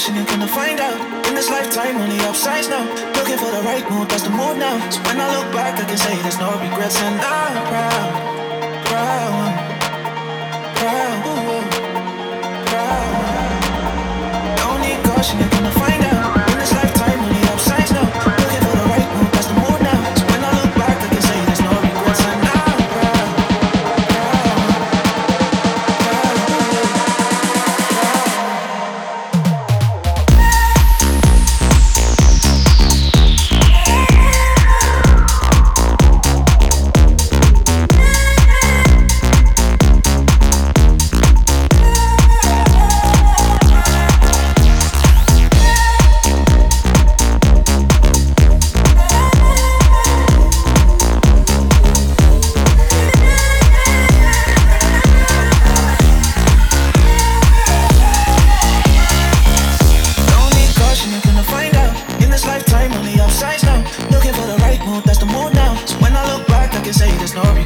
caution, you're gonna find out. In this lifetime, only upsides now. Looking for the right move, that's the move now. So when I look back, I can say there's no regrets, and I'm proud, proud, proud, proud. Don't need caution,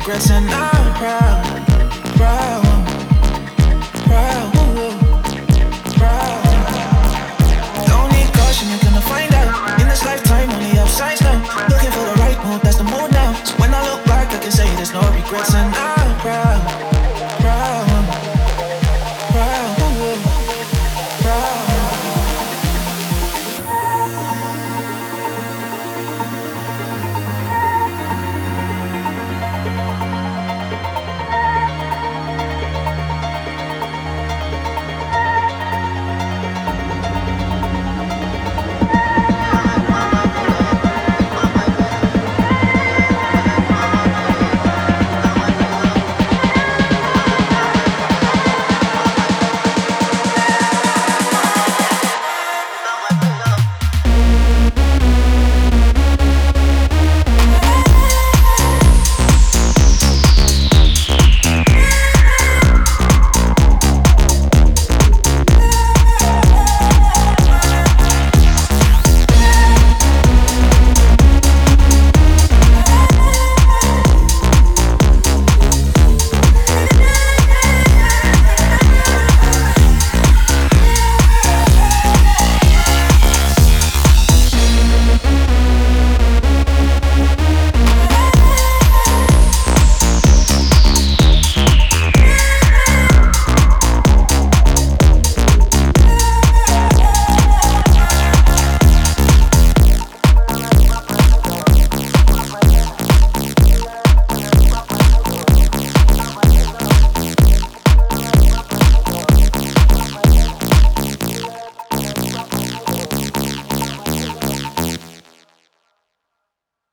Progressing, I'm proud.